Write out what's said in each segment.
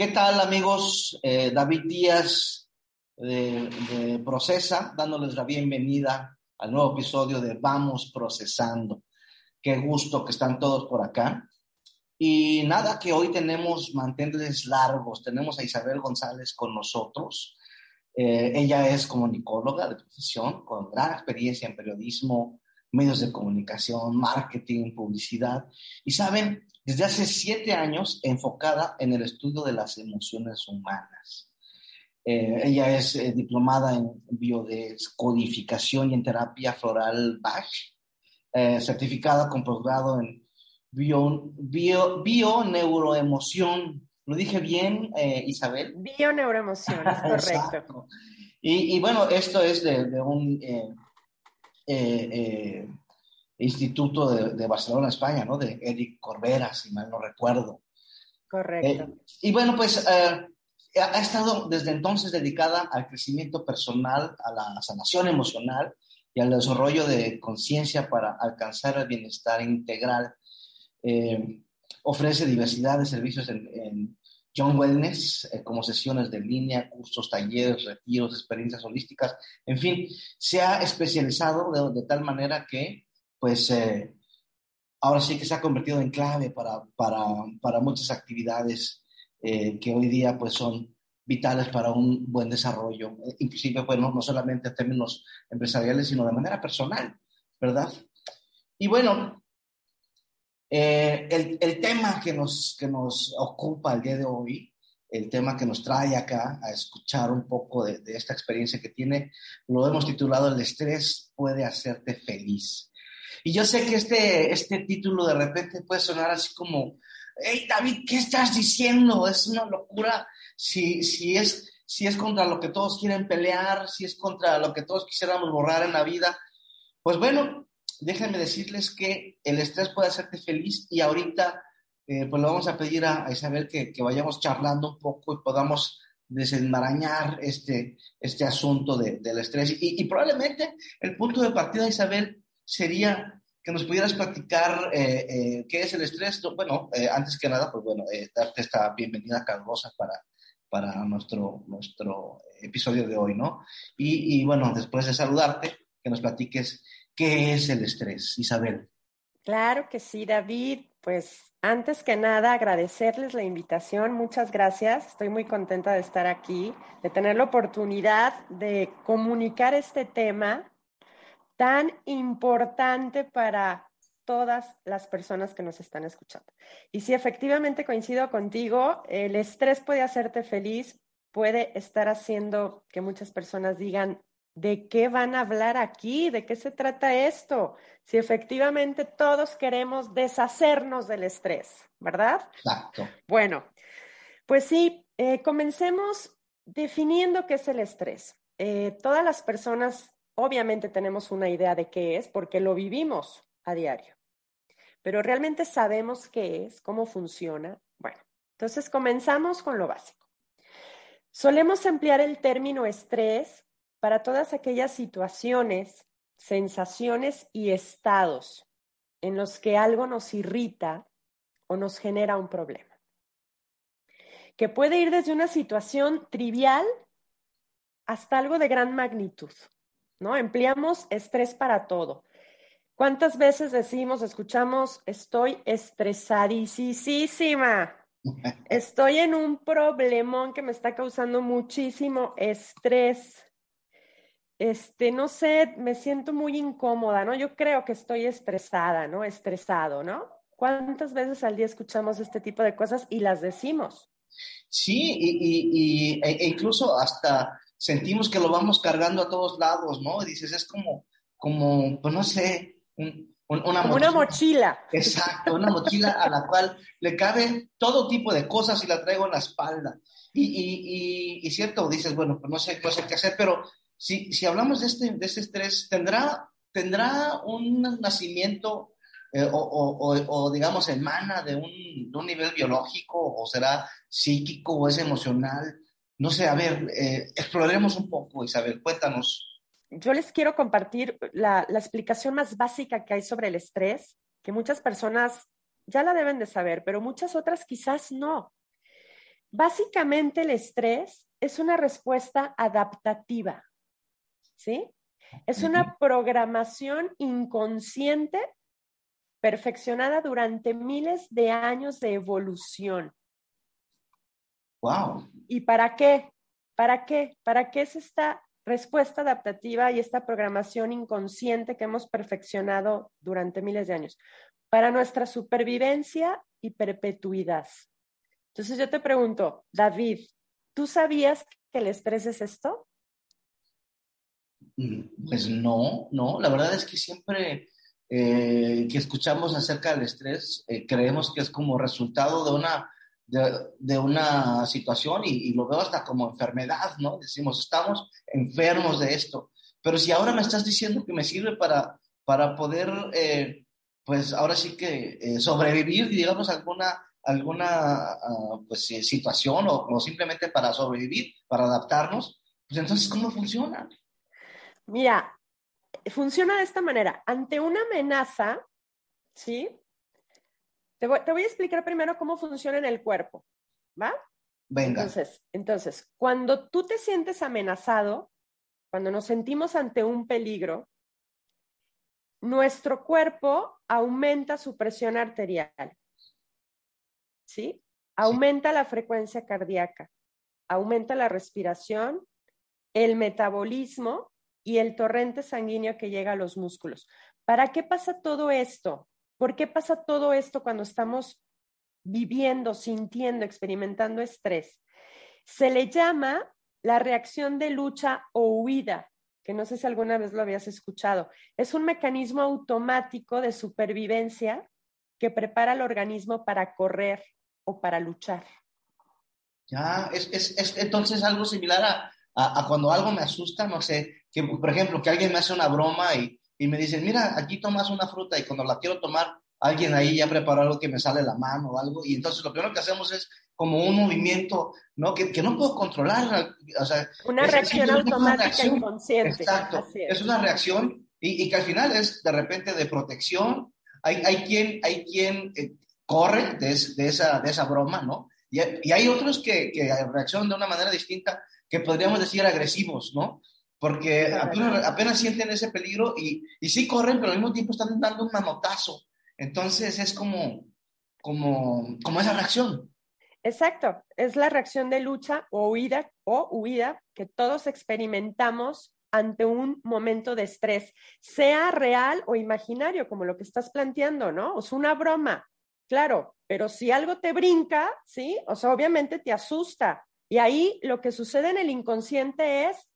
¿Qué tal amigos? Eh, David Díaz de, Procesa, dándoles la bienvenida al nuevo episodio de Vamos Procesando. Qué gusto que están todos por acá. Y nada, que hoy tenemos mantenerles largos. Tenemos a Isabel González con nosotros. Eh, ella es comunicóloga de profesión, con gran experiencia en periodismo, medios de comunicación, marketing, publicidad. Y saben, desde hace siete años enfocada en el estudio de las emociones humanas. Eh, ella es eh, diplomada en biodescodificación y en terapia floral Bach, eh, certificada con posgrado en bio, bio, neuroemoción. ¿Lo dije bien, Isabel? Bioneuroemoción, es correcto. Y, y, bueno, esto es de, de un Instituto de, Barcelona, España, ¿no? De Eric Corbera, si mal no recuerdo. Correcto. Eh, y bueno, pues eh, ha estado desde entonces dedicada al crecimiento personal, a la sanación emocional y al desarrollo de conciencia para alcanzar el bienestar integral. Eh, ofrece diversidad de servicios en, John Wellness, como sesiones de línea, cursos, talleres, retiros, experiencias holísticas, en fin, se ha especializado de tal manera que pues eh, ahora sí que se ha convertido en clave para, para, para muchas actividades eh, que hoy día pues son vitales para un buen desarrollo, inclusive pues, no, solamente en términos empresariales, sino de manera personal, ¿verdad? Y bueno, eh, el, el, tema que nos, que nos ocupa el día de hoy, el tema que nos trae acá a escuchar un poco de, de esta experiencia que tiene, lo hemos titulado El estrés puede hacerte feliz. Y yo sé que este, este título de repente puede sonar así como, hey David, ¿qué estás diciendo? Es una locura si, si, es, si es contra lo que todos quieren pelear, si es contra lo que todos quisiéramos borrar en la vida. Pues bueno, déjenme decirles que el estrés puede hacerte feliz y ahorita eh, pues le vamos a pedir a, Isabel que, que, vayamos charlando un poco y podamos desenmarañar este, este asunto del estrés. Y, y, probablemente el punto de partida, Isabel, sería que nos pudieras platicar eh, eh, qué es el estrés. Bueno, eh, antes que nada, pues bueno, darte esta bienvenida calurosa para, para nuestro, nuestro episodio de hoy, ¿no? Y, y, bueno, después de saludarte, que nos platiques qué es el estrés, Isabel. Claro que sí, David. Pues antes que nada, agradecerles la invitación. Muchas gracias. Estoy muy contenta de estar aquí, de tener la oportunidad de comunicar este tema tan importante para todas las personas que nos están escuchando. Y si efectivamente coincido contigo, el estrés puede hacerte feliz, puede estar haciendo que muchas personas digan, ¿de qué van a hablar aquí? ¿De qué se trata esto? Si efectivamente todos queremos deshacernos del estrés, ¿verdad? Exacto. Bueno, pues sí, eh, comencemos definiendo qué es el estrés. Eh, todas las personas Obviamente tenemos una idea de qué es porque lo vivimos a diario, pero realmente sabemos qué es, cómo funciona. Bueno, entonces comenzamos con lo básico. Solemos emplear el término estrés para todas aquellas situaciones, sensaciones y estados en los que algo nos irrita o nos genera un problema. Que puede ir desde una situación trivial hasta algo de gran magnitud. ¿no? Empleamos estrés para todo. ¿Cuántas veces decimos, escuchamos, estoy estresadísima? Estoy en un problemón que me está causando muchísimo estrés. Este, no sé, me siento muy incómoda, ¿no? Yo creo que estoy estresada, ¿no? Estresado, ¿no? ¿Cuántas veces al día escuchamos este tipo de cosas y las decimos? Sí, y, e, e incluso hasta sentimos que lo vamos cargando a todos lados, ¿no? Y dices, es como, como, pues no sé, una, mochila. una mochila. Exacto, una mochila a la cual le cabe todo tipo de cosas y la traigo en la espalda. Y, y, y, cierto, dices, bueno, pues no sé, no sé qué hacer, pero si, si hablamos de este, de este estrés, ¿tendrá, un nacimiento eh, o, o, digamos, emana de un, de un nivel biológico o será psíquico o es emocional? No sé, a ver, eh, exploremos un poco, Isabel, cuéntanos. Yo les quiero compartir la, la explicación más básica que hay sobre el estrés, que muchas personas ya la deben de saber, pero muchas otras quizás no. Básicamente el estrés es una respuesta adaptativa, ¿sí? Es una programación inconsciente perfeccionada durante miles de años de evolución. Wow. ¿Y para qué? ¿Para qué? ¿Para qué es esta respuesta adaptativa y esta programación inconsciente que hemos perfeccionado durante miles de años? Para nuestra supervivencia y perpetuidad. Entonces yo te pregunto, David, ¿tú sabías que el estrés es esto? Mm, pues no, no, la verdad es que siempre eh, que escuchamos acerca del estrés, eh, creemos que es como resultado de una, de, una situación y, lo veo hasta como enfermedad, ¿no? Decimos, estamos enfermos de esto. Pero si ahora me estás diciendo que me sirve para, para poder, eh, pues ahora sí que sobrevivir, digamos, alguna alguna ah, pues, situación o, o, simplemente para sobrevivir, para adaptarnos, pues entonces, ¿cómo funciona? Mira, funciona de esta manera. Ante una amenaza, ¿sí? Te voy, a explicar primero cómo funciona en el cuerpo, ¿va? Venga. Entonces, entonces, cuando tú te sientes amenazado, cuando nos sentimos ante un peligro, nuestro cuerpo aumenta su presión arterial. ¿Sí? Aumenta la frecuencia cardíaca, aumenta la respiración, el metabolismo y el torrente sanguíneo que llega a los músculos. ¿Para qué pasa todo esto? ¿Por qué pasa todo esto cuando estamos viviendo, sintiendo, experimentando estrés? Se le llama la reacción de lucha o huida, que no sé si alguna vez lo habías escuchado. Es un mecanismo automático de supervivencia que prepara al organismo para correr o para luchar. Ya, es, es entonces algo similar a, a, cuando algo me asusta, no sé, que por ejemplo, que alguien me hace una broma y, y me dice, mira, aquí tomas una fruta y cuando la quiero tomar, alguien ahí ya preparó algo que me sale la mano o algo, y entonces lo primero que hacemos es como un movimiento, ¿no? Que, que no puedo controlar, o sea... Una reacción automática inconsciente. Exacto, es. una reacción y, y, que al final es de repente de protección, hay, hay quien, hay quien eh, corre de, de, esa, de esa broma, ¿no? Y, y hay otros que, que reaccionan de una manera distinta que podríamos decir agresivos, ¿no? Porque apenas, sienten ese peligro y, y, sí corren, pero al mismo tiempo están dando un manotazo. Entonces es como, como, como esa reacción. Exacto, es la reacción de lucha o huida o huida que todos experimentamos ante un momento de estrés, sea real o imaginario, como lo que estás planteando, ¿no? O sea, una broma, claro, pero si algo te brinca, ¿sí? O sea, obviamente te asusta, y ahí lo que sucede en el inconsciente es,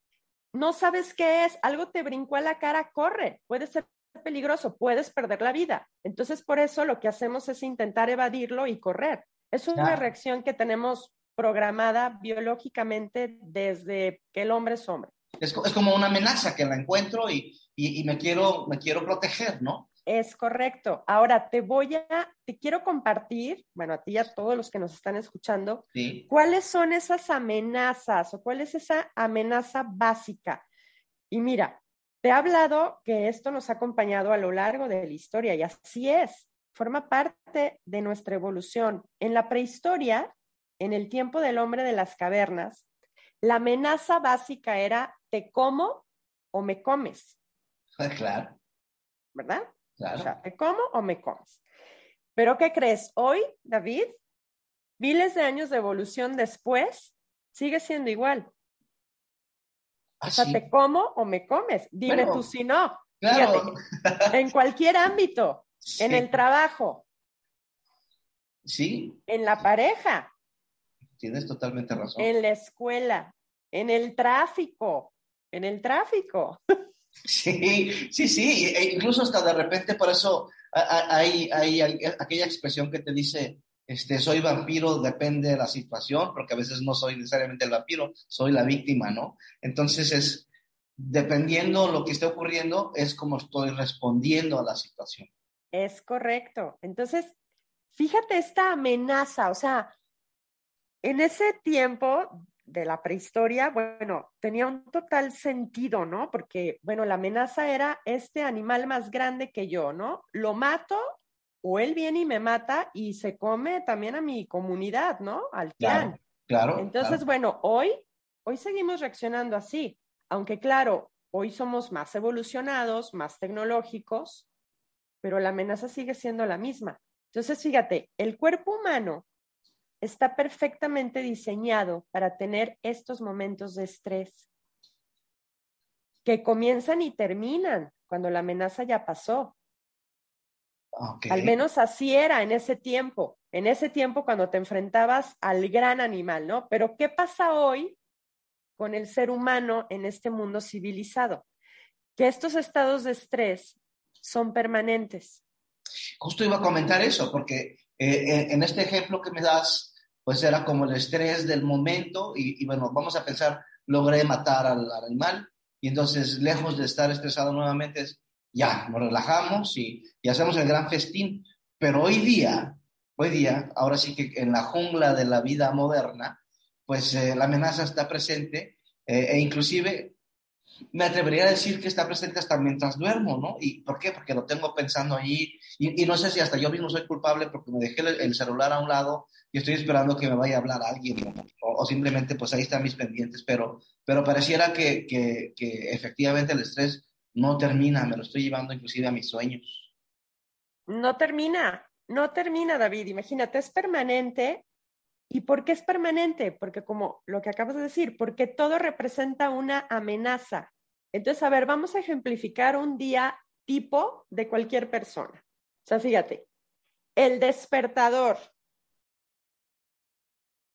no sabes qué es, algo te brincó a la cara, corre, puede ser peligroso, puedes perder la vida. Entonces, por eso lo que hacemos es intentar evadirlo y correr. Es una reacción que tenemos programada biológicamente desde que el hombre es hombre. Es, como una amenaza que la encuentro y, y, me, quiero, me quiero proteger, ¿no? Es correcto. Ahora te voy a, te quiero compartir, bueno, a ti y a todos los que nos están escuchando, cuáles son esas amenazas o cuál es esa amenaza básica. Y mira, te he hablado que esto nos ha acompañado a lo largo de la historia y así es, forma parte de nuestra evolución. En la prehistoria, en el tiempo del hombre de las cavernas, la amenaza básica era te como o me comes. Claro. ¿Verdad? O sea, ¿me como o me comes? Pero ¿qué crees? Hoy, David, miles de años de evolución después, sigue siendo igual. ¿Ah, o sea, ¿te como o me comes? Dime tú si no. Claro. en cualquier ámbito, en el trabajo. Sí. En la pareja. Tienes totalmente razón. En la escuela, en el tráfico, en el tráfico. Sí, sí, sí, e incluso hasta de repente por eso hay, hay, aquella expresión que te dice, este, soy vampiro, depende de la situación, porque a veces no soy necesariamente el vampiro, soy la víctima, ¿no? Entonces es, dependiendo lo que esté ocurriendo, es como estoy respondiendo a la situación. Es correcto. Entonces, fíjate esta amenaza, o sea, en ese tiempo de la prehistoria, bueno, tenía un total sentido, ¿no? Porque, bueno, la amenaza era este animal más grande que yo, ¿no? Lo mato o él viene y me mata y se come también a mi comunidad, ¿no? Al clan. Claro. Entonces, bueno, hoy, hoy seguimos reaccionando así, aunque claro, hoy somos más evolucionados, más tecnológicos, pero la amenaza sigue siendo la misma. Entonces, fíjate, el cuerpo humano está perfectamente diseñado para tener estos momentos de estrés que comienzan y terminan cuando la amenaza ya pasó. Al menos así era en ese tiempo, en ese tiempo cuando te enfrentabas al gran animal, ¿no? Pero ¿qué pasa hoy con el ser humano en este mundo civilizado? Que estos estados de estrés son permanentes. Justo iba a comentar eso, porque eh, en este ejemplo que me das, pues era como el estrés del momento y, bueno, vamos a pensar, logré matar al, al animal y entonces lejos de estar estresado nuevamente ya, nos relajamos y, hacemos el gran festín. Pero hoy día, hoy día, ahora sí que en la jungla de la vida moderna, pues eh, la amenaza está presente eh, e inclusive me atrevería a decir que está presente hasta mientras duermo, ¿no? ¿Y por qué? Porque lo tengo pensando allí y, no sé si hasta yo mismo soy culpable porque me dejé el, celular a un lado y estoy esperando que me vaya a hablar alguien o, simplemente pues ahí están mis pendientes, pero, pero pareciera que, que, que efectivamente el estrés no termina, me lo estoy llevando inclusive a mis sueños. No termina, no termina, David. Imagínate, es permanente. ¿Y por qué es permanente? Porque como lo que acabas de decir, porque todo representa una amenaza. Entonces, a ver, vamos a ejemplificar un día tipo de cualquier persona. O sea, fíjate, el despertador.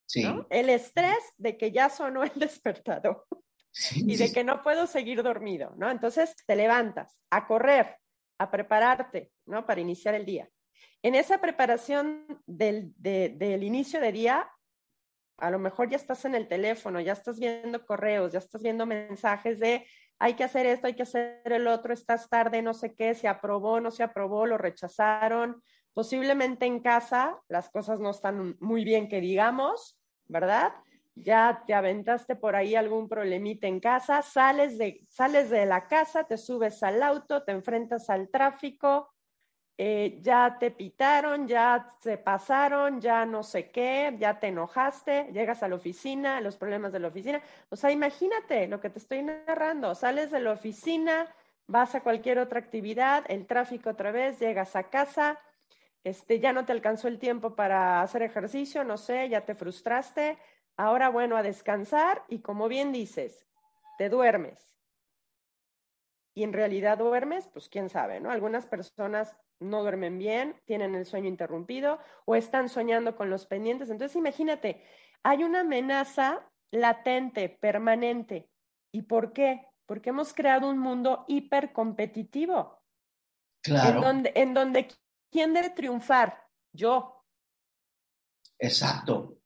Sí. El estrés de que ya sonó el despertador y de que no puedo seguir dormido, ¿no? Entonces te levantas a correr, a prepararte, ¿no? Para iniciar el día. En esa preparación del, del inicio de día, a lo mejor ya estás en el teléfono, ya estás viendo correos, ya estás viendo mensajes de hay que hacer esto, hay que hacer el otro, estás tarde, no sé qué, se aprobó, no se aprobó, lo rechazaron. Posiblemente en casa las cosas no están muy bien que digamos, ¿verdad? ya te aventaste por ahí algún problemita en casa, sales de, sales de la casa, te subes al auto, te enfrentas al tráfico, eh, ya te pitaron, ya se pasaron, ya no sé qué, ya te enojaste, llegas a la oficina, los problemas de la oficina. O sea, imagínate lo que te estoy narrando, sales de la oficina, vas a cualquier otra actividad, el tráfico otra vez, llegas a casa, este, ya no te alcanzó el tiempo para hacer ejercicio, no sé, ya te frustraste, Ahora, bueno, a descansar y como bien dices, te duermes. Y en realidad duermes, pues quién sabe, ¿no? Algunas personas no duermen bien, tienen el sueño interrumpido o están soñando con los pendientes. Entonces, imagínate, hay una amenaza latente, permanente. ¿Y por qué? Porque hemos creado un mundo hipercompetitivo. Claro. En donde, en donde ¿quién debe triunfar? Yo. Exacto,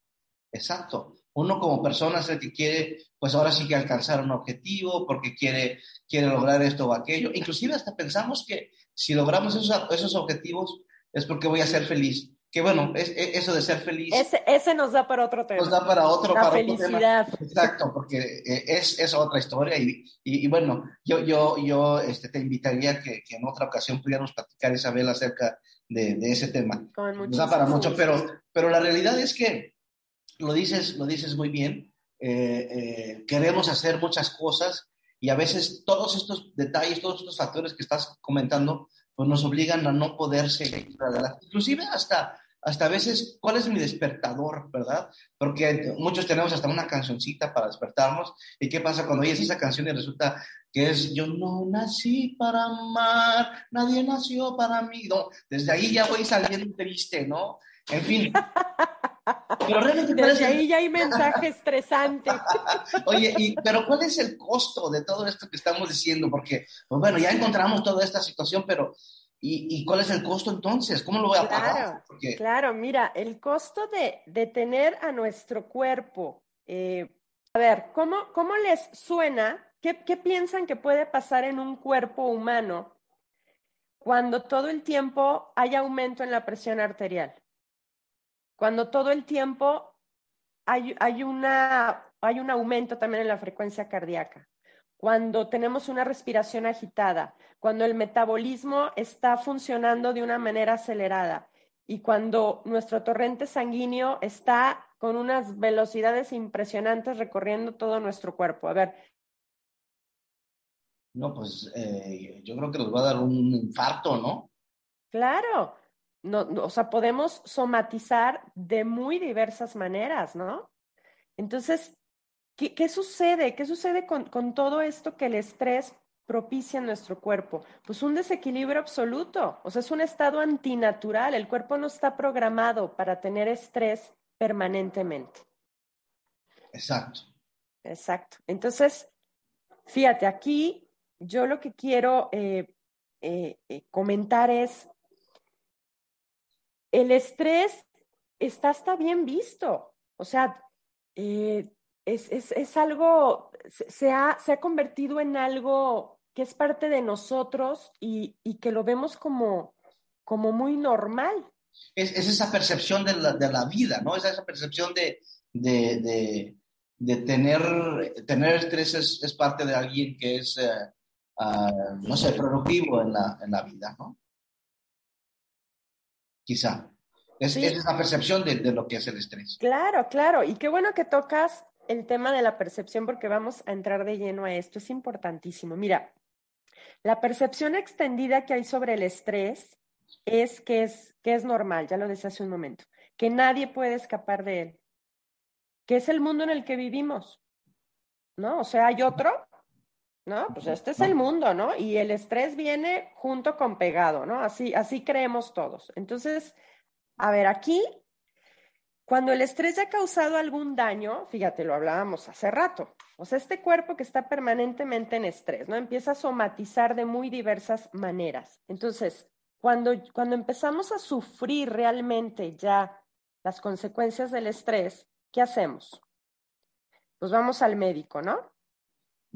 exacto. Uno como persona es el que quiere, pues ahora sí que alcanzar un objetivo, porque quiere, quiere lograr esto o aquello. Inclusive hasta pensamos que si logramos esos, esos objetivos es porque voy a ser feliz. Que bueno, es, eso de ser feliz. Ese, ese, nos da para otro tema. Nos da para otro, La para felicidad. Exacto, porque eh, es, es otra historia. Y, y, bueno, yo, yo, yo este, te invitaría que, que en otra ocasión pudiéramos platicar, Isabel, acerca de, de ese tema. nos da para mucho, pero, pero la realidad es que lo dices, lo dices muy bien. Eh, eh, queremos hacer muchas cosas y a veces todos estos detalles, todos estos factores que estás comentando, pues nos obligan a no poder seguir adelante. Inclusive hasta, hasta a veces, ¿cuál es mi despertador, verdad? Porque muchos tenemos hasta una cancioncita para despertarnos. ¿Y qué pasa cuando oyes esa canción y resulta que es Yo no nací para amar, nadie nació para mí? No, desde ahí ya voy saliendo triste, ¿no? En fin. Pero realmente Desde ahí ya hay mensaje estresante. Oye, y, pero ¿cuál es el costo de todo esto que estamos diciendo? Porque, pues bueno, ya encontramos toda esta situación, pero ¿y, cuál es el costo entonces? ¿Cómo lo voy a pagar? Claro, mira, el costo de, de tener a nuestro cuerpo, eh, a ver, ¿cómo, ¿cómo les suena? ¿Qué, ¿Qué piensan que puede pasar en un cuerpo humano cuando todo el tiempo hay aumento en la presión arterial? Cuando todo el tiempo hay, hay, una, hay un aumento también en la frecuencia cardíaca, cuando tenemos una respiración agitada, cuando el metabolismo está funcionando de una manera acelerada. y cuando nuestro torrente sanguíneo está con unas velocidades impresionantes recorriendo todo nuestro cuerpo. A ver. No, pues eh, yo creo que nos va a dar un infarto, ¿no? Claro, no, o sea, podemos somatizar de muy diversas maneras, ¿no? Entonces, ¿qué, qué sucede? ¿Qué sucede con, con todo esto que el estrés propicia en nuestro cuerpo? Pues un desequilibrio absoluto, o sea, es un estado antinatural, el cuerpo no está programado para tener estrés permanentemente. Exacto. Exacto. Entonces, fíjate, aquí yo lo que quiero eh, eh, eh, comentar es, el estrés está hasta bien visto, o sea, es, es, algo, se ha, se ha convertido en algo que es parte de nosotros y, y que lo vemos como, como muy normal. Es, es esa percepción de la, de la, vida, ¿no? Es esa percepción de, de, de, tener, tener estrés es, parte de alguien que es, uh, uh, no sé, productivo en la, en la vida, ¿no? Quizá. Es, sí. es esa percepción de, de, lo que es el estrés. Claro, claro. Y qué bueno que tocas el tema de la percepción porque vamos a entrar de lleno a esto. Es importantísimo. Mira, la percepción extendida que hay sobre el estrés es que es, que es normal, ya lo decía hace un momento, que nadie puede escapar de él, que es el mundo en el que vivimos, ¿no? O sea, hay otro, ¿no? Pues este es el mundo, ¿no? Y el estrés viene junto con pegado, ¿no? Así, así creemos todos. Entonces, a ver, aquí, cuando el estrés ya ha causado algún daño, fíjate, lo hablábamos hace rato, o sea, este cuerpo que está permanentemente en estrés, ¿no? Empieza a somatizar de muy diversas maneras. Entonces, cuando, cuando empezamos a sufrir realmente ya las consecuencias del estrés, ¿qué hacemos? Pues vamos al médico, ¿no?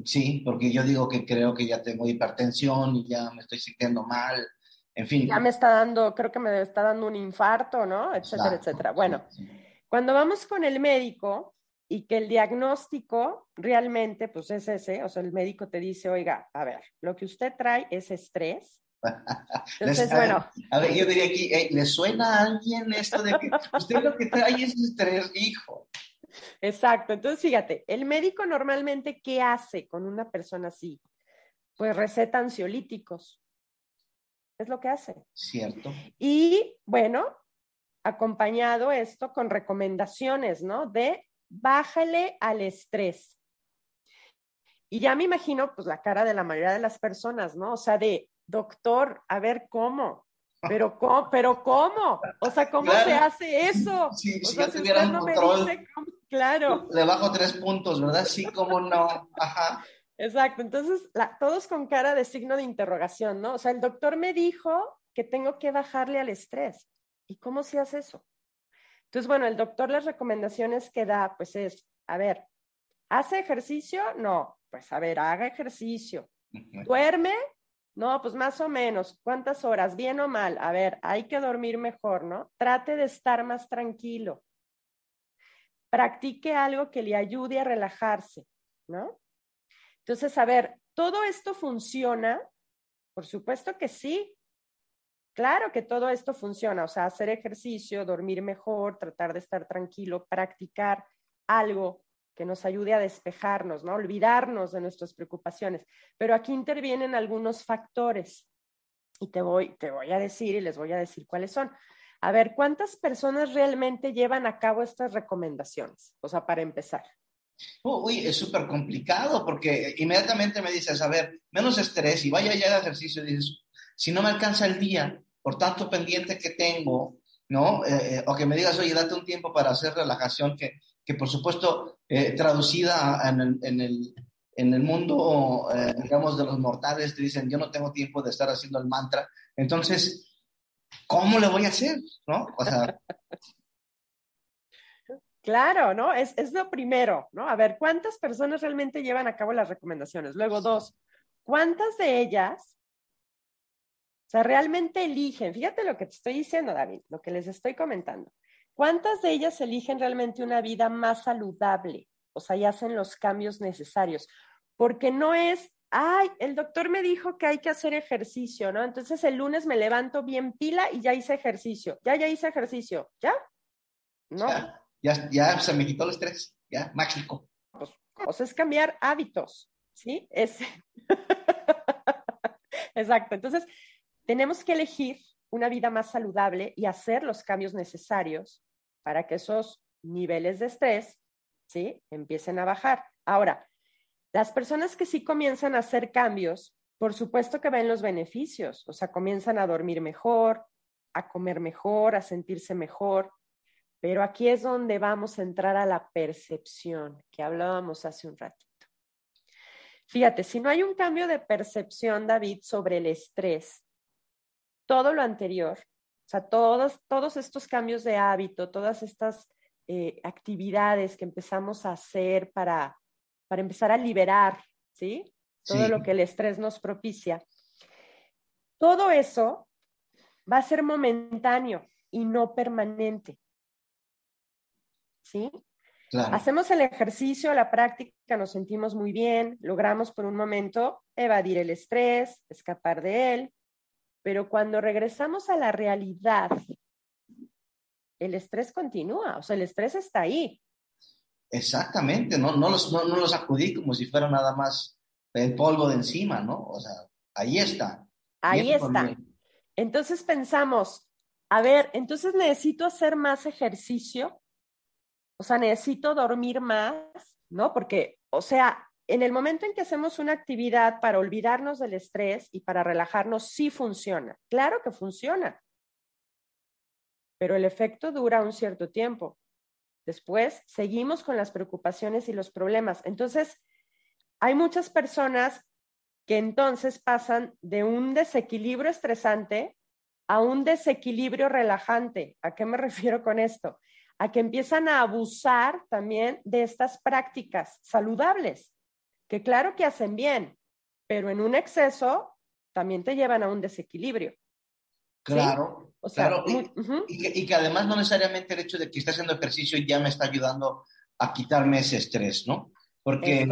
Sí, porque yo digo que creo que ya tengo hipertensión y ya me estoy sintiendo mal, en fin. Ya me está dando, creo que me está dando un infarto, ¿no? Etcétera, Exacto. etcétera. Bueno, sí, sí. cuando vamos con el médico y que el diagnóstico realmente, pues es ese, o sea, el médico te dice, oiga, a ver, lo que usted trae es estrés, entonces, bueno. A ver, yo diría aquí, eh, ¿le suena a alguien esto de que usted lo que trae es estrés, hijo? Exacto. Entonces, fíjate, el médico normalmente, ¿qué hace con una persona así? Pues receta ansiolíticos. Es lo que hace. Cierto. Y bueno, acompañado esto con recomendaciones, ¿no? De bájale al estrés. Y ya me imagino, pues, la cara de la mayoría de las personas, ¿no? O sea, de, doctor, a ver cómo. Pero cómo, pero cómo, o sea, ¿cómo claro. se hace eso? Sí, o si sea, yo tuviera no control, me dice cómo, claro. Le bajo tres puntos, ¿verdad? Sí, cómo no. Ajá. Exacto, entonces la, todos con cara de signo de interrogación, ¿no? O sea, el doctor me dijo que tengo que bajarle al estrés. ¿Y cómo se hace eso? Entonces, bueno, el doctor las recomendaciones que da, pues es, a ver, ¿hace ejercicio? No, pues a ver, haga ejercicio. ¿Duerme? No, pues más o menos. ¿Cuántas horas? ¿Bien o mal? A ver, hay que dormir mejor, ¿no? Trate de estar más tranquilo. Practique algo que le ayude a relajarse, ¿no? Entonces, a ver, ¿todo esto funciona? Por supuesto que sí. Claro que todo esto funciona, o sea, hacer ejercicio, dormir mejor, tratar de estar tranquilo, practicar algo que nos ayude a despejarnos, ¿no? Olvidarnos de nuestras preocupaciones. Pero aquí intervienen algunos factores y te voy, te voy a decir y les voy a decir cuáles son. A ver, ¿cuántas personas realmente llevan a cabo estas recomendaciones? O sea, para empezar. Uy, es súper complicado porque inmediatamente me dices, a ver, menos estrés y vaya ya de ejercicio, dices, si no me alcanza el día, por tanto pendiente que tengo, ¿no? Eh, o que me digas, oye, date un tiempo para hacer relajación, que, que por supuesto, eh, traducida en el, en el, en el mundo, eh, digamos, de los mortales, te dicen, yo no tengo tiempo de estar haciendo el mantra. Entonces, ¿cómo le voy a hacer? ¿No? O sea. Claro, ¿no? Es, es lo primero, ¿no? A ver, ¿cuántas personas realmente llevan a cabo las recomendaciones? Luego, dos, ¿cuántas de ellas o sea, realmente eligen, fíjate lo que te estoy diciendo, David, lo que les estoy comentando. ¿Cuántas de ellas eligen realmente una vida más saludable? O sea, y hacen los cambios necesarios. Porque no es ay, el doctor me dijo que hay que hacer ejercicio, ¿no? Entonces el lunes me levanto bien pila y ya hice ejercicio. Ya, ya hice ejercicio. ¿Ya? No. Ya, ya, se me quitó el estrés. Ya, mágico. Pues, pues es cambiar hábitos, ¿sí? Es... Exacto. Entonces, tenemos que elegir una vida más saludable y hacer los cambios necesarios para que esos niveles de estrés, ¿sí? Empiecen a bajar. Ahora, las personas que sí comienzan a hacer cambios, por supuesto que ven los beneficios, o sea, comienzan a dormir mejor, a comer mejor, a sentirse mejor, pero aquí es donde vamos a entrar a la percepción que hablábamos hace un ratito. Fíjate, si no hay un cambio de percepción, David, sobre el estrés, todo lo anterior, o sea, todos, todos estos cambios de hábito, todas estas eh, actividades que empezamos a hacer para para empezar a liberar, ¿sí? Todo lo que el estrés nos propicia. Todo eso va a ser momentáneo y no permanente. ¿Sí? Hacemos el ejercicio, la práctica, nos sentimos muy bien, logramos por un momento evadir el estrés, escapar de él, pero cuando regresamos a la realidad, el estrés continúa, o sea, el estrés está ahí. Exactamente, no, no, los, no, los acudí como si fuera nada más el polvo de encima, ¿no? O sea, ahí está. Ahí está. Entonces pensamos, a ver, entonces necesito hacer más ejercicio, o sea, necesito dormir más, ¿no? Porque, o sea, en el momento en que hacemos una actividad para olvidarnos del estrés y para relajarnos, sí funciona. Claro que funciona, pero el efecto dura un cierto tiempo. Después seguimos con las preocupaciones y los problemas. Entonces, hay muchas personas que entonces pasan de un desequilibrio estresante a un desequilibrio relajante. ¿A qué me refiero con esto? A que empiezan a abusar también de estas prácticas saludables, que claro que hacen bien, pero en un exceso también te llevan a un desequilibrio. Claro, claro. Y, que, además no necesariamente el hecho de que esté haciendo ejercicio ya me está ayudando a quitarme ese estrés, ¿no? Porque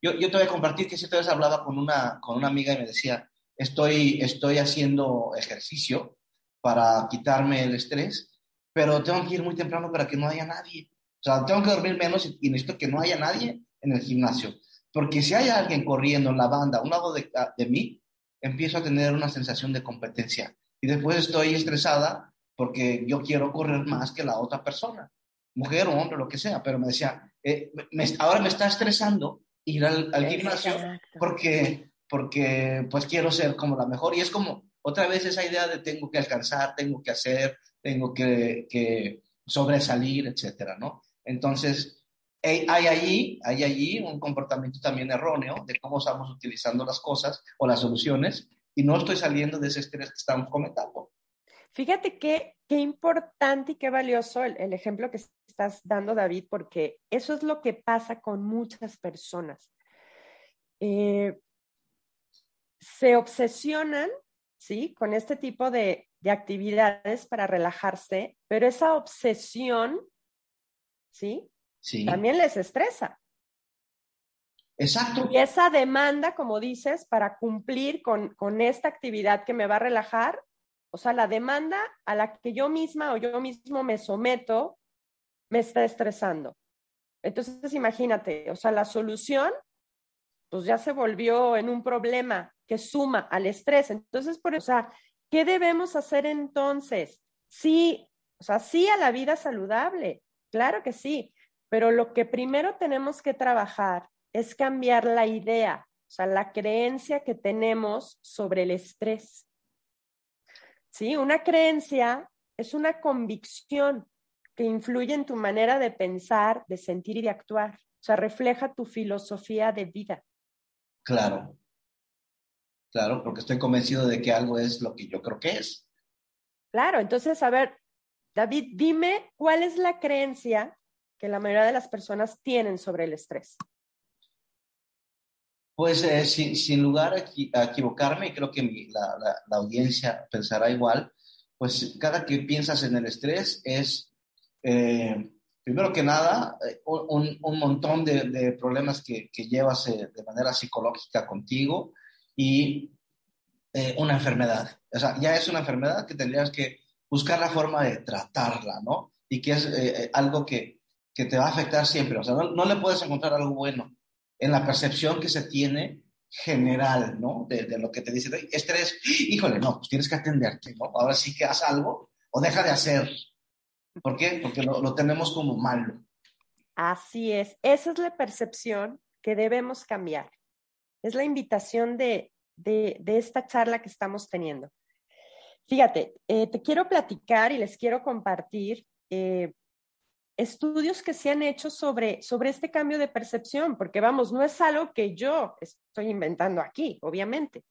yo, yo, te voy a compartir que si te vez hablaba con una, con una amiga y me decía, estoy, estoy haciendo ejercicio para quitarme el estrés, pero tengo que ir muy temprano para que no haya nadie. O sea, tengo que dormir menos y, necesito que no haya nadie en el gimnasio. Porque si hay alguien corriendo en la banda a un lado de, de mí, empiezo a tener una sensación de competencia. Y después estoy estresada porque yo quiero correr más que la otra persona, mujer o hombre, lo que sea, pero me decía, eh, ahora me está estresando ir al, gimnasio porque, porque pues quiero ser como la mejor. Y es como otra vez esa idea de tengo que alcanzar, tengo que hacer, tengo que, que sobresalir, etcétera, ¿no? Entonces, hay allí, hay allí un comportamiento también erróneo de cómo estamos utilizando las cosas o las soluciones y no estoy saliendo de ese estrés que estamos comentando. Fíjate qué, qué importante y qué valioso el, ejemplo que estás dando, David, porque eso es lo que pasa con muchas personas. Eh, se obsesionan, ¿sí? Con este tipo de, de actividades para relajarse, pero esa obsesión, ¿sí? Sí. También les estresa. Exacto. Y esa demanda, como dices, para cumplir con, con esta actividad que me va a relajar, o sea, la demanda a la que yo misma o yo mismo me someto, me está estresando. Entonces, imagínate, o sea, la solución, pues ya se volvió en un problema que suma al estrés. Entonces, por eso, o sea, ¿qué debemos hacer entonces? Sí, o sea, sí a la vida saludable, claro que sí, pero lo que primero tenemos que trabajar es cambiar la idea, o sea, la creencia que tenemos sobre el estrés. ¿Sí? Una creencia es una convicción que influye en tu manera de pensar, de sentir y de actuar. O sea, refleja tu filosofía de vida. Claro. Claro, porque estoy convencido de que algo es lo que yo creo que es. Claro, entonces, a ver, David, dime cuál es la creencia que la mayoría de las personas tienen sobre el estrés. Pues eh, sin, lugar a, equivocarme, creo que la, audiencia pensará igual, pues cada que piensas en el estrés es, eh, primero que nada, eh, un, un montón de, de, problemas que, que llevas eh, de manera psicológica contigo y eh, una enfermedad. O sea, ya es una enfermedad que tendrías que buscar la forma de tratarla, ¿no? Y que es eh, algo que, que, te va a afectar siempre. O sea, no, no, le puedes encontrar algo bueno en la percepción que se tiene general, ¿no? De, lo que te dice, estrés, híjole, no, pues tienes que atenderte, ¿no? Ahora sí que haz algo o deja de hacer. ¿Por qué? Porque lo, lo tenemos como malo. Así es, esa es la percepción que debemos cambiar. Es la invitación de, de, de esta charla que estamos teniendo. Fíjate, eh, te quiero platicar y les quiero compartir eh, estudios que se han hecho sobre, sobre este cambio de percepción, porque vamos, no es algo que yo estoy inventando aquí, obviamente.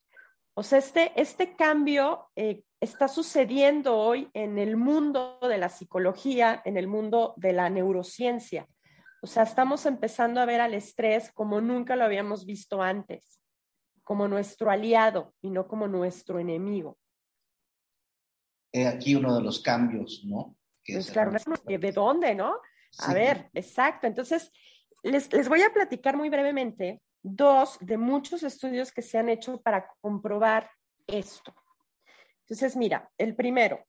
O sea, este, este cambio eh, está sucediendo hoy en el mundo de la psicología, en el mundo de la neurociencia. O sea, estamos empezando a ver al estrés como nunca lo habíamos visto antes, como nuestro aliado y no como nuestro enemigo. He aquí uno de los cambios, ¿no? Pues claro, ¿de dónde, no? A sí. ver, exacto. Entonces, les, les voy a platicar muy brevemente dos de muchos estudios que se han hecho para comprobar esto. Entonces, mira, el primero,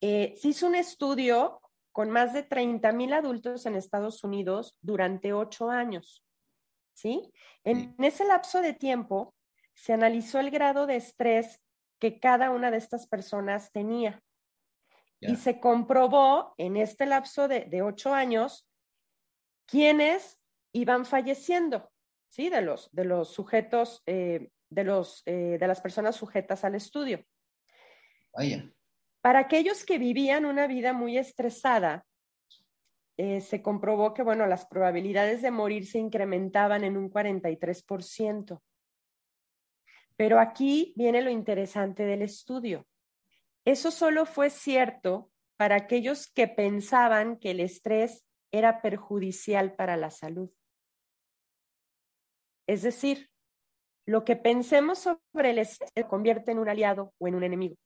eh, se hizo un estudio con más de 30 mil adultos en Estados Unidos durante ocho años. ¿Sí? En, en ese lapso de tiempo se analizó el grado de estrés que cada una de estas personas tenía. Yeah. Y se comprobó en este lapso de, de ocho años quiénes iban falleciendo, ¿sí? De los, de los sujetos, eh, de, los, eh, de las personas sujetas al estudio. Vaya. Para aquellos que vivían una vida muy estresada, eh, se comprobó que, bueno, las probabilidades de morir se incrementaban en un 43%. Pero aquí viene lo interesante del estudio. Eso solo fue cierto para aquellos que pensaban que el estrés era perjudicial para la salud. Es decir, lo que pensemos sobre el estrés se convierte en un aliado o en un enemigo.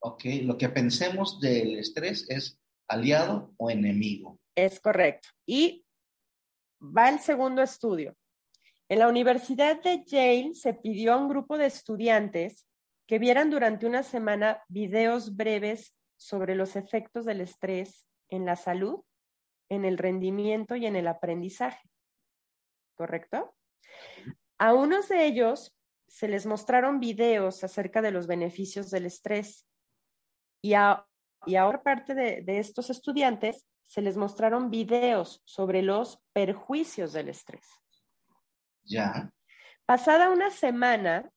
Ok, lo que pensemos del estrés es aliado o enemigo. Es correcto. Y va el segundo estudio. En la Universidad de Yale se pidió a un grupo de estudiantes que vieran durante una semana videos breves sobre los efectos del estrés en la salud, en el rendimiento y en el aprendizaje. ¿Correcto? A unos de ellos se les mostraron videos acerca de los beneficios del estrés y a, y a otra parte de, de estos estudiantes se les mostraron videos sobre los perjuicios del estrés. Ya. Pasada una semana,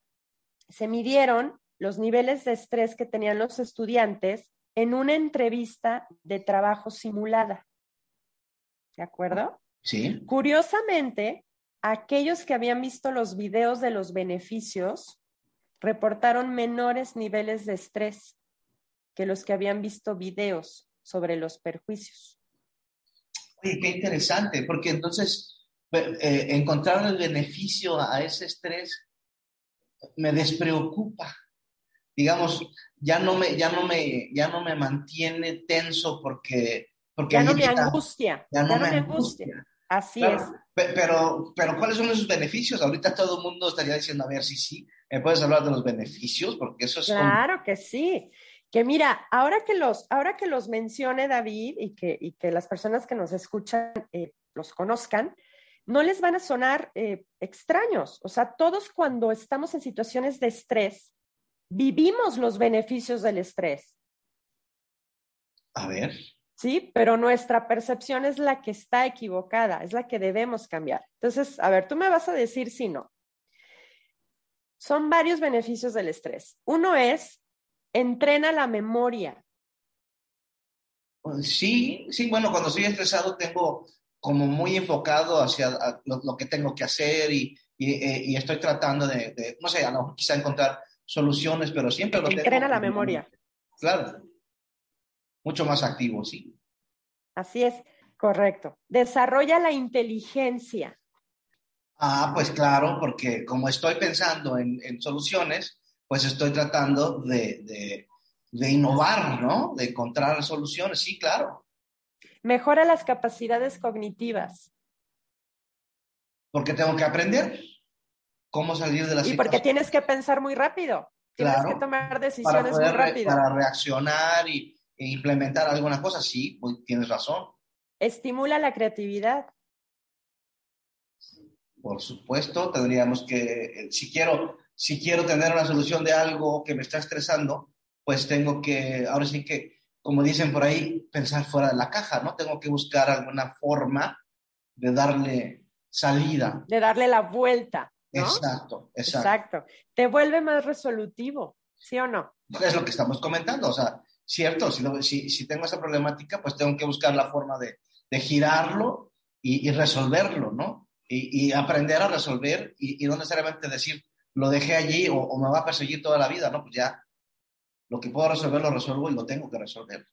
se midieron los niveles de estrés que tenían los estudiantes en una entrevista de trabajo simulada. ¿De acuerdo? Sí. Curiosamente, aquellos que habían visto los videos de los beneficios reportaron menores niveles de estrés que los que habían visto videos sobre los perjuicios. Oye, qué interesante, porque entonces eh, encontrar el beneficio a ese estrés me despreocupa. Digamos, ya no me, ya no me, ya no me mantiene tenso porque, porque ya no me angustia. Ya no, ya me, me angustia. angustia. Así claro, es. Pero, pero, ¿cuáles son esos beneficios? Ahorita todo el mundo estaría diciendo, a ver, sí, sí, ¿me puedes hablar de los beneficios? Porque eso es... Claro que sí. Que mira, ahora que los, ahora que los mencione David y que, y que las personas que nos escuchan eh, los conozcan, no les van a sonar eh, extraños. O sea, todos cuando estamos en situaciones de estrés, vivimos los beneficios del estrés. A ver. Sí, pero nuestra percepción es la que está equivocada, es la que debemos cambiar. Entonces, a ver, tú me vas a decir si no. Son varios beneficios del estrés. Uno es, entrena la memoria. Sí, sí, bueno, cuando estoy estresado tengo como muy enfocado hacia lo, lo que tengo que hacer y, y, y estoy tratando de, de, no sé, a lo quizá encontrar soluciones, pero siempre lo Entrena tengo. la memoria. Claro. Mucho más activo, sí. Así es, correcto. Desarrolla la inteligencia. Ah, pues claro, porque como estoy pensando en, en soluciones, pues estoy tratando de, de, de, innovar, ¿no? De encontrar soluciones, sí, claro. Mejora las capacidades cognitivas. Porque tengo que aprender cómo salir de la situación. Y porque tienes que pensar muy rápido. Tienes que tomar decisiones muy rápido. Para reaccionar y, e implementar alguna cosa, sí, tienes razón. Estimula la creatividad. Por supuesto, tendríamos que, eh, si quiero, si quiero tener una solución de algo que me está estresando, pues tengo que, ahora sí que, como dicen por ahí, pensar fuera de la caja, ¿no? Tengo que buscar alguna forma de darle salida. De darle la vuelta. Exacto, exacto. Exacto. Te vuelve más resolutivo, ¿sí o no? Es lo que estamos comentando, o sea, cierto, si, si, tengo esa problemática, pues tengo que buscar la forma de, girarlo y, resolverlo, ¿no? Y, aprender a resolver y, no necesariamente decir, lo dejé allí o, o, me va a perseguir toda la vida, ¿no? Pues ya lo que puedo resolver lo resuelvo y lo tengo que resolver.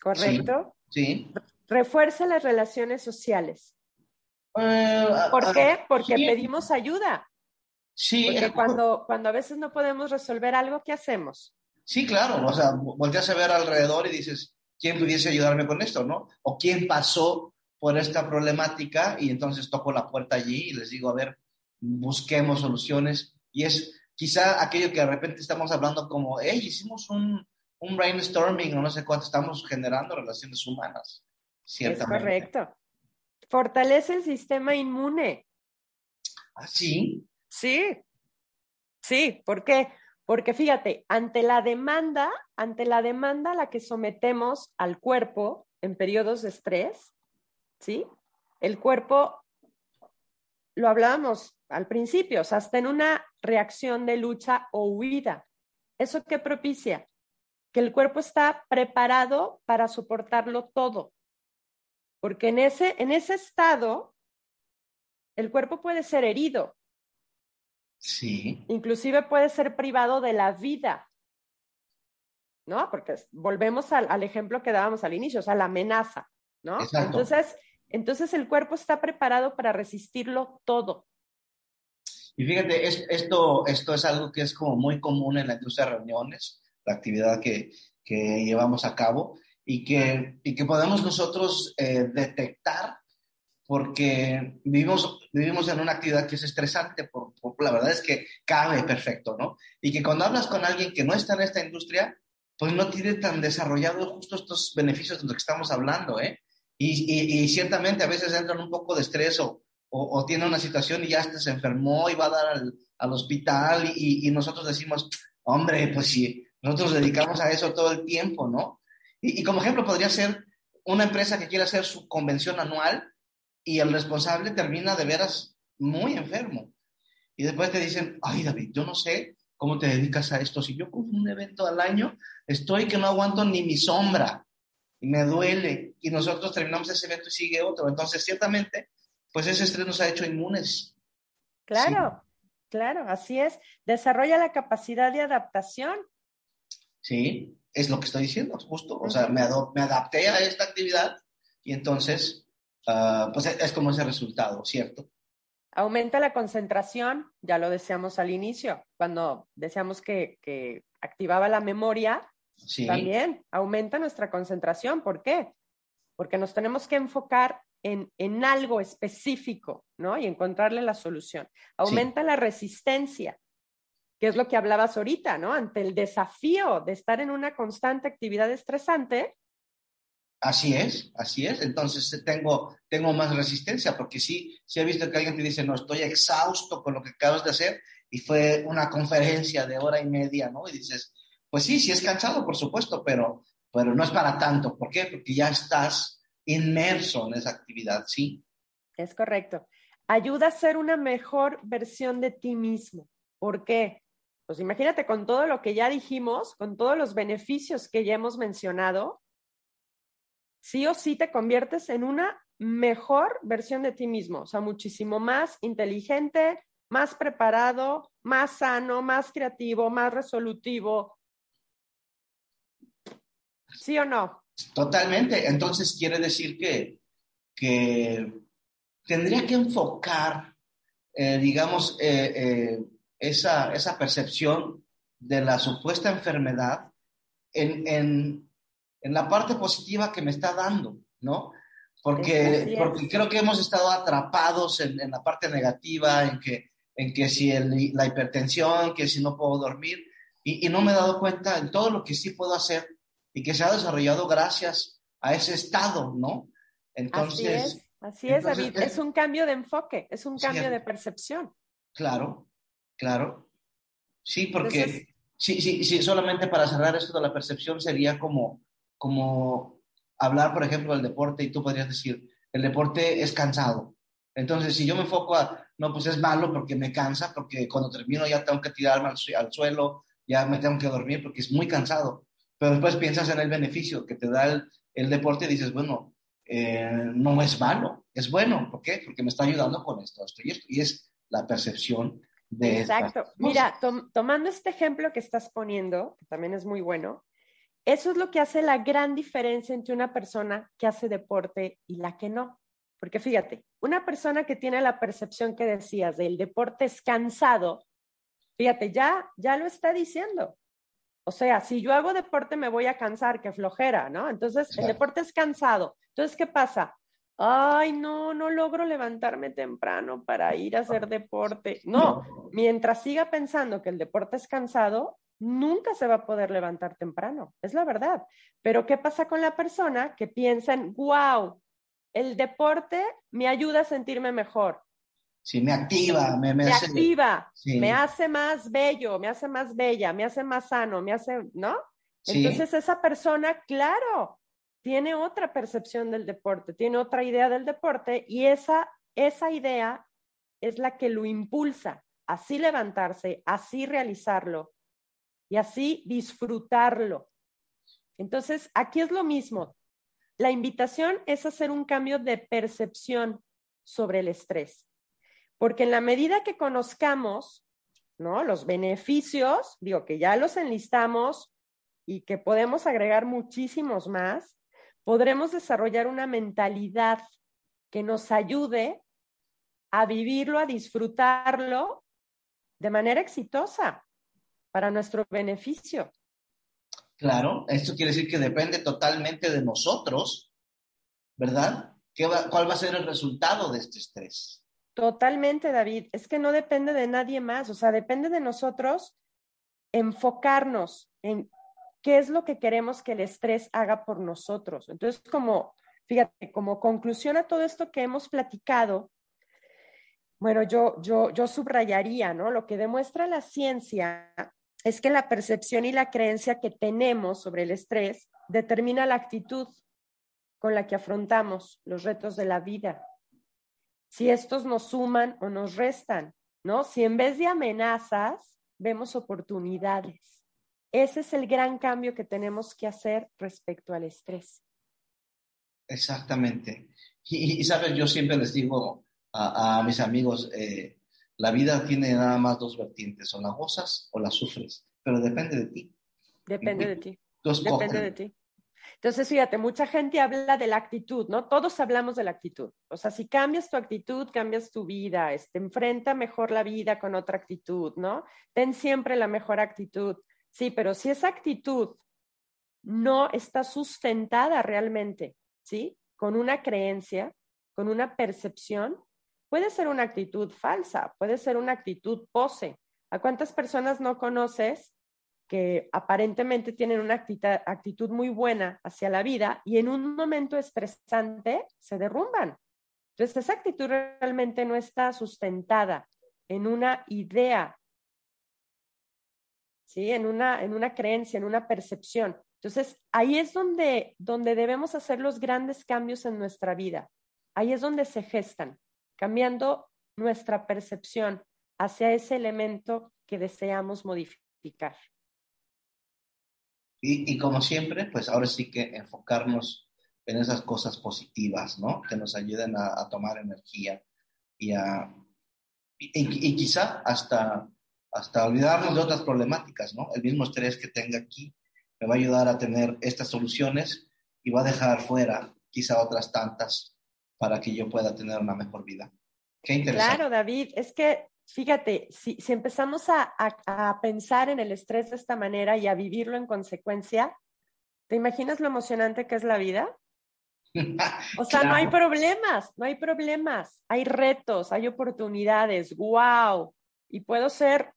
¿Correcto? Sí. Refuerza las relaciones sociales. Eh, ¿Por qué? Porque pedimos ayuda. Sí. Porque cuando, cuando a veces no podemos resolver algo, ¿qué hacemos? Sí, claro. O sea, volteas a ver alrededor y dices, ¿quién pudiese ayudarme con esto, no? O quién pasó por esta problemática y entonces toco la puerta allí y les digo, a ver, busquemos soluciones. Y es quizá aquello que de repente estamos hablando como, hey, hicimos un, un brainstorming o no sé cuánto, estamos generando relaciones humanas. Ciertamente. Es correcto. Fortalece el sistema inmune. ¿Ah, sí? Sí. Sí, ¿por qué? Porque fíjate, ante la demanda, ante la demanda a la que sometemos al cuerpo en periodos de estrés, ¿sí? El cuerpo, lo hablábamos al principio, o sea, está en una reacción de lucha o huida. ¿Eso qué propicia? Que el cuerpo está preparado para soportarlo todo. Porque en ese, en ese estado, el cuerpo puede ser herido. Sí. Inclusive puede ser privado de la vida. ¿No? Porque volvemos al, al ejemplo que dábamos al inicio, o sea, la amenaza, ¿no? Entonces, entonces el cuerpo está preparado para resistirlo todo. Y fíjate, esto, esto es algo que es como muy común en la industria de reuniones, la actividad que, que llevamos a cabo y que, y que podemos nosotros eh, detectar porque vivimos, vivimos en una actividad que es estresante, por, la verdad es que cabe perfecto, ¿no? Y que cuando hablas con alguien que no está en esta industria, pues no tiene tan desarrollado justo estos beneficios de los que estamos hablando, ¿eh? Y, y, ciertamente a veces entran un poco de estrés o, o, tiene una situación y ya se enfermó y va a dar al, al hospital y, y, nosotros decimos, hombre, pues sí, nosotros dedicamos a eso todo el tiempo, ¿no? Y, como ejemplo podría ser una empresa que quiere hacer su convención anual y el responsable termina de veras muy enfermo. Y después te dicen, ay David, yo no sé cómo te dedicas a esto. Si yo con un evento al año estoy que no aguanto ni mi sombra y me duele y nosotros terminamos ese evento y sigue otro. Entonces, ciertamente, pues ese estrés nos ha hecho inmunes. Claro, claro, así es. Desarrolla la capacidad de adaptación. Sí, es lo que estoy diciendo, justo. O sea, me, me adapté a esta actividad y entonces, uh, pues es como ese resultado, ¿cierto? Aumenta la concentración, ya lo decíamos al inicio, cuando decíamos que, que activaba la memoria, sí. también aumenta nuestra concentración. ¿Por qué? Porque nos tenemos que enfocar en, algo específico, ¿no? Y encontrarle la solución. Aumenta la resistencia, que es lo que hablabas ahorita, ¿no? Ante el desafío de estar en una constante actividad estresante. Así es, así es. Entonces tengo, tengo más resistencia, porque sí, sí he visto que alguien te dice, no, estoy exhausto con lo que acabas de hacer, y fue una conferencia de hora y media, ¿no? Y dices, pues sí, sí es cansado, por supuesto, pero, pero no es para tanto. ¿Por qué? Porque ya estás inmerso en esa actividad, ¿sí? Es correcto. Ayuda a ser una mejor versión de ti mismo. ¿Por qué? Pues imagínate con todo lo que ya dijimos, con todos los beneficios que ya hemos mencionado, sí o sí te conviertes en una mejor versión de ti mismo, o sea, muchísimo más inteligente, más preparado, más sano, más creativo, más resolutivo. ¿Sí o no? Totalmente. Entonces quiere decir que, que tendría que enfocar, eh, digamos, eh, eh, esa, esa, percepción de la supuesta enfermedad en, en, en, la parte positiva que me está dando, ¿no? Porque, porque creo que hemos estado atrapados en, en, la parte negativa, en que, en que si el, la hipertensión, que si no puedo dormir, y, y, no me he dado cuenta en todo lo que sí puedo hacer y que se ha desarrollado gracias a ese estado, ¿no? Entonces, Así es, David. Es un cambio de enfoque, es un cambio de percepción. Claro, claro. Sí, porque sí, sí, sí, solamente para cerrar esto de la percepción sería como, como hablar, por ejemplo, del deporte y tú podrías decir, el deporte es cansado. Entonces, si yo me enfoco a, no, pues es malo porque me cansa, porque cuando termino ya tengo que tirarme al, suelo, ya me tengo que dormir porque es muy cansado. Pero después piensas en el beneficio que te da el, el deporte y dices, bueno, eh, no es malo, es bueno. ¿Por qué? Porque me está ayudando con esto, esto y esto. Y es la percepción de... Exacto. Mira, tomando este ejemplo que estás poniendo, que también es muy bueno, eso es lo que hace la gran diferencia entre una persona que hace deporte y la que no. Porque fíjate, una persona que tiene la percepción que decías del deporte es cansado, fíjate, ya, ya lo está diciendo. O sea, si yo hago deporte me voy a cansar, que flojera, ¿no? Entonces, el deporte es cansado. Entonces, ¿qué pasa? Ay, no, no logro levantarme temprano para ir a hacer deporte. No, mientras siga pensando que el deporte es cansado, nunca se va a poder levantar temprano. Es la verdad. Pero ¿qué pasa con la persona que piensa en, wow, el deporte me ayuda a sentirme mejor? Sí, me activa, me, me, hace, activa, me hace más bello, me hace más bella, me hace más sano, me hace, ¿no? Entonces esa persona, claro, tiene otra percepción del deporte, tiene otra idea del deporte y esa, esa idea es la que lo impulsa, así levantarse, así realizarlo y así disfrutarlo. Entonces, aquí es lo mismo. La invitación es hacer un cambio de percepción sobre el estrés. Porque en la medida que conozcamos, ¿no? Los beneficios, digo que ya los enlistamos y que podemos agregar muchísimos más, podremos desarrollar una mentalidad que nos ayude a vivirlo, a disfrutarlo de manera exitosa para nuestro beneficio. Claro, esto quiere decir que depende totalmente de nosotros, ¿verdad? ¿Qué ¿Cuál va a ser el resultado de este estrés? Totalmente, David. Es que no depende de nadie más, o sea, depende de nosotros enfocarnos en qué es lo que queremos que el estrés haga por nosotros. Entonces, como, fíjate, como conclusión a todo esto que hemos platicado, bueno, yo, yo, yo subrayaría, ¿no? Lo que demuestra la ciencia es que la percepción y la creencia que tenemos sobre el estrés determina la actitud con la que afrontamos los retos de la vida si estos nos suman o nos restan, ¿no? Si en vez de amenazas vemos oportunidades. Ese es el gran cambio que tenemos que hacer respecto al estrés. Exactamente. Y, sabes, yo siempre les digo a, mis amigos, eh, la vida tiene nada más dos vertientes, o la gozas o la sufres, pero depende de ti. Depende de ti. Depende de ti. Entonces, fíjate, mucha gente habla de la actitud, ¿no? Todos hablamos de la actitud. O sea, si cambias tu actitud, cambias tu vida, este, enfrenta mejor la vida con otra actitud, ¿no? Ten siempre la mejor actitud. Sí, pero si esa actitud no está sustentada realmente, ¿sí? Con una creencia, con una percepción, puede ser una actitud falsa, puede ser una actitud pose. ¿A cuántas personas no conoces que aparentemente tienen una actitud muy buena hacia la vida y en un momento estresante se derrumban. Entonces, esa actitud realmente no está sustentada en una idea, ¿sí? en, una, en una creencia, en una percepción. Entonces, ahí es donde, donde debemos hacer los grandes cambios en nuestra vida. Ahí es donde se gestan, cambiando nuestra percepción hacia ese elemento que deseamos modificar. Y, como siempre, pues ahora sí que enfocarnos en esas cosas positivas, ¿no? Que nos ayuden a, tomar energía y a... Y, quizá hasta, hasta olvidarnos de otras problemáticas, ¿no? El mismo estrés que tenga aquí me va a ayudar a tener estas soluciones y va a dejar fuera quizá otras tantas para que yo pueda tener una mejor vida. Qué interesante. Claro, David, es que fíjate, si, empezamos a, pensar en el estrés de esta manera y a vivirlo en consecuencia, ¿te imaginas lo emocionante que es la vida? o sea, no hay problemas, no hay problemas, hay retos, hay oportunidades, wow, y puedo ser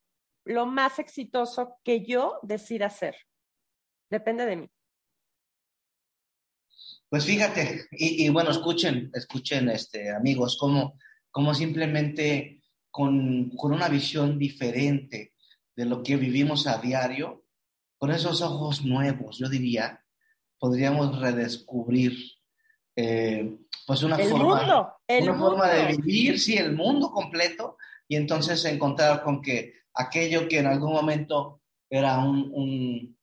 lo más exitoso que yo decida ser. Depende de mí. Pues fíjate, y, bueno, escuchen, escuchen, este, amigos, cómo, cómo simplemente con, con, una visión diferente de lo que vivimos a diario, con esos ojos nuevos, yo diría, podríamos redescubrir eh, pues una, forma, una forma de vivir, sí, el mundo completo, y entonces encontrar con que aquello que en algún momento era un, un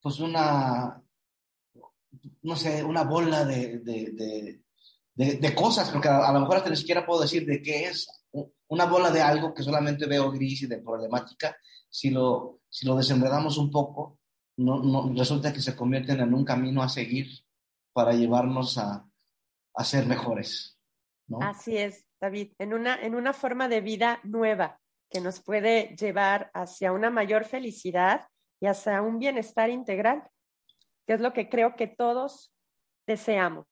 pues una, no sé, una bola de, de, de, cosas, porque a, lo mejor hasta ni siquiera puedo decir de qué es, una bola de algo que solamente veo gris y de problemática, si lo, si lo desenredamos un poco, no, no, resulta que se convierten en un camino a seguir para llevarnos a, a ser mejores. ¿no? Así es, David, en una, en una forma de vida nueva que nos puede llevar hacia una mayor felicidad y hacia un bienestar integral que es lo que creo que todos deseamos.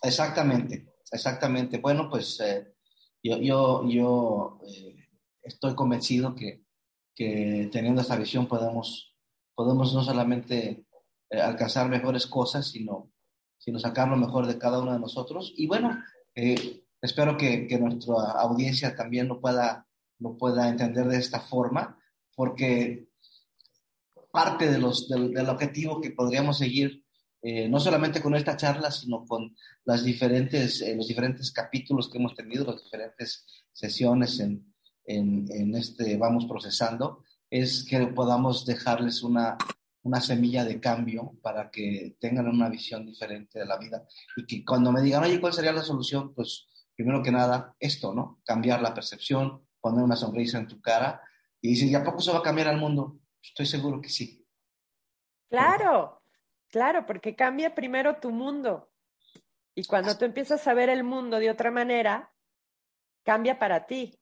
Exactamente, exactamente. Bueno, pues eh, yo, yo, yo eh, estoy convencido que, que, teniendo esta visión podemos, podemos no solamente eh, alcanzar mejores cosas, sino, sino sacar lo mejor de cada uno de nosotros. Y bueno, espero que, que, nuestra audiencia también lo pueda, lo pueda entender de esta forma, porque parte de los, del, objetivo que podríamos seguir, eh, no solamente con esta charla, sino con las diferentes, eh, los diferentes capítulos que hemos tenido, las diferentes sesiones en, en, en, este Vamos Procesando, es que podamos dejarles una, una semilla de cambio para que tengan una visión diferente de la vida y que cuando me digan, oye, ¿cuál sería la solución? Pues primero que nada, esto, ¿no? Cambiar la percepción, poner una sonrisa en tu cara y decir, ¿y a poco se va a cambiar el mundo? Estoy seguro que sí. Claro, claro, porque cambia primero tu mundo. Y cuando tú empiezas a ver el mundo de otra manera, cambia para ti.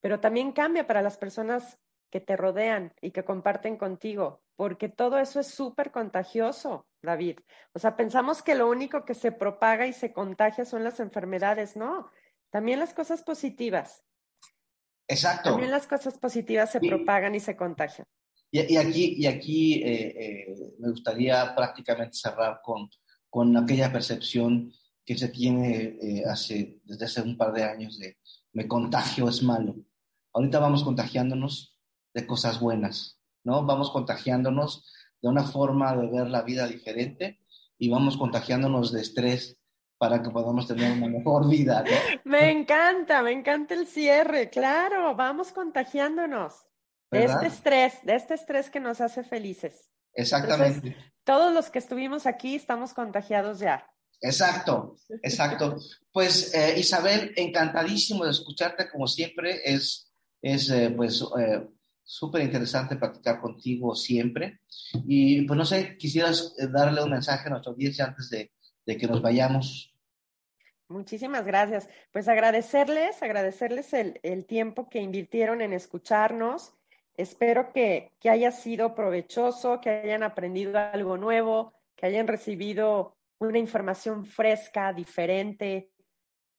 Pero también cambia para las personas que te rodean y que comparten contigo, porque todo eso es súper contagioso, David. O sea, pensamos que lo único que se propaga y se contagia son las enfermedades, no, también las cosas positivas. Exacto. También las cosas positivas se propagan y se contagian. Y, aquí, y aquí eh, eh, me gustaría prácticamente cerrar con, con aquella percepción que se tiene eh, desde hace un par de años de me contagio es malo. Ahorita vamos contagiándonos de cosas buenas, ¿no? Vamos contagiándonos de una forma de ver la vida diferente y vamos contagiándonos de estrés para que podamos tener una mejor vida. Me encanta, me encanta el cierre, claro, vamos contagiándonos de este estrés, de este estrés que nos hace felices. Exactamente. todos los que estuvimos aquí estamos contagiados ya. Exacto, exacto. Pues eh, Isabel, encantadísimo de escucharte como siempre. Es, es eh, pues eh, súper interesante platicar contigo siempre. Y pues no sé, quisieras darle un mensaje a nuestra audiencia antes de, de que nos vayamos. Muchísimas gracias. Pues agradecerles, agradecerles el, el, tiempo que invirtieron en escucharnos. Espero que, haya sido provechoso, que hayan aprendido algo nuevo, que hayan recibido una información fresca, diferente,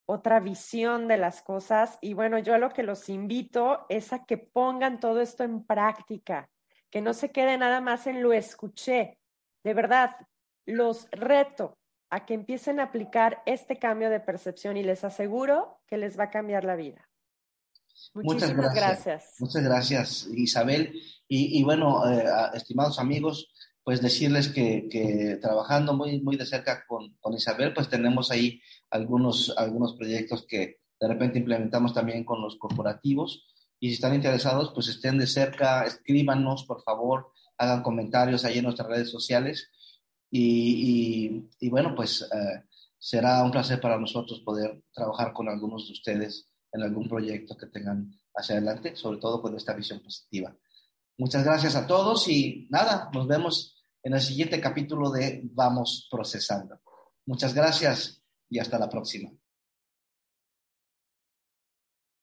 otra visión de las cosas. Y bueno, yo lo que los invito es a que pongan todo esto en práctica, que no se quede nada más en lo escuché. De verdad, los reto a que empiecen a aplicar este cambio de percepción y les aseguro que les va a cambiar la vida. Muchas gracias. Muchas gracias, Isabel. Y, bueno, eh, estimados amigos, pues decirles que, trabajando muy, muy de cerca con, con, Isabel, pues tenemos ahí algunos, algunos proyectos que de repente implementamos también con los corporativos. Y si están interesados, pues estén de cerca, escríbanos, por favor, hagan comentarios ahí en nuestras redes sociales y, y, bueno, pues eh, será un placer para nosotros poder trabajar con algunos de ustedes en algún proyecto que tengan hacia adelante, sobre todo con esta visión positiva. Muchas gracias a todos y nada, nos vemos en el siguiente capítulo de Vamos Procesando. Muchas gracias y hasta la próxima.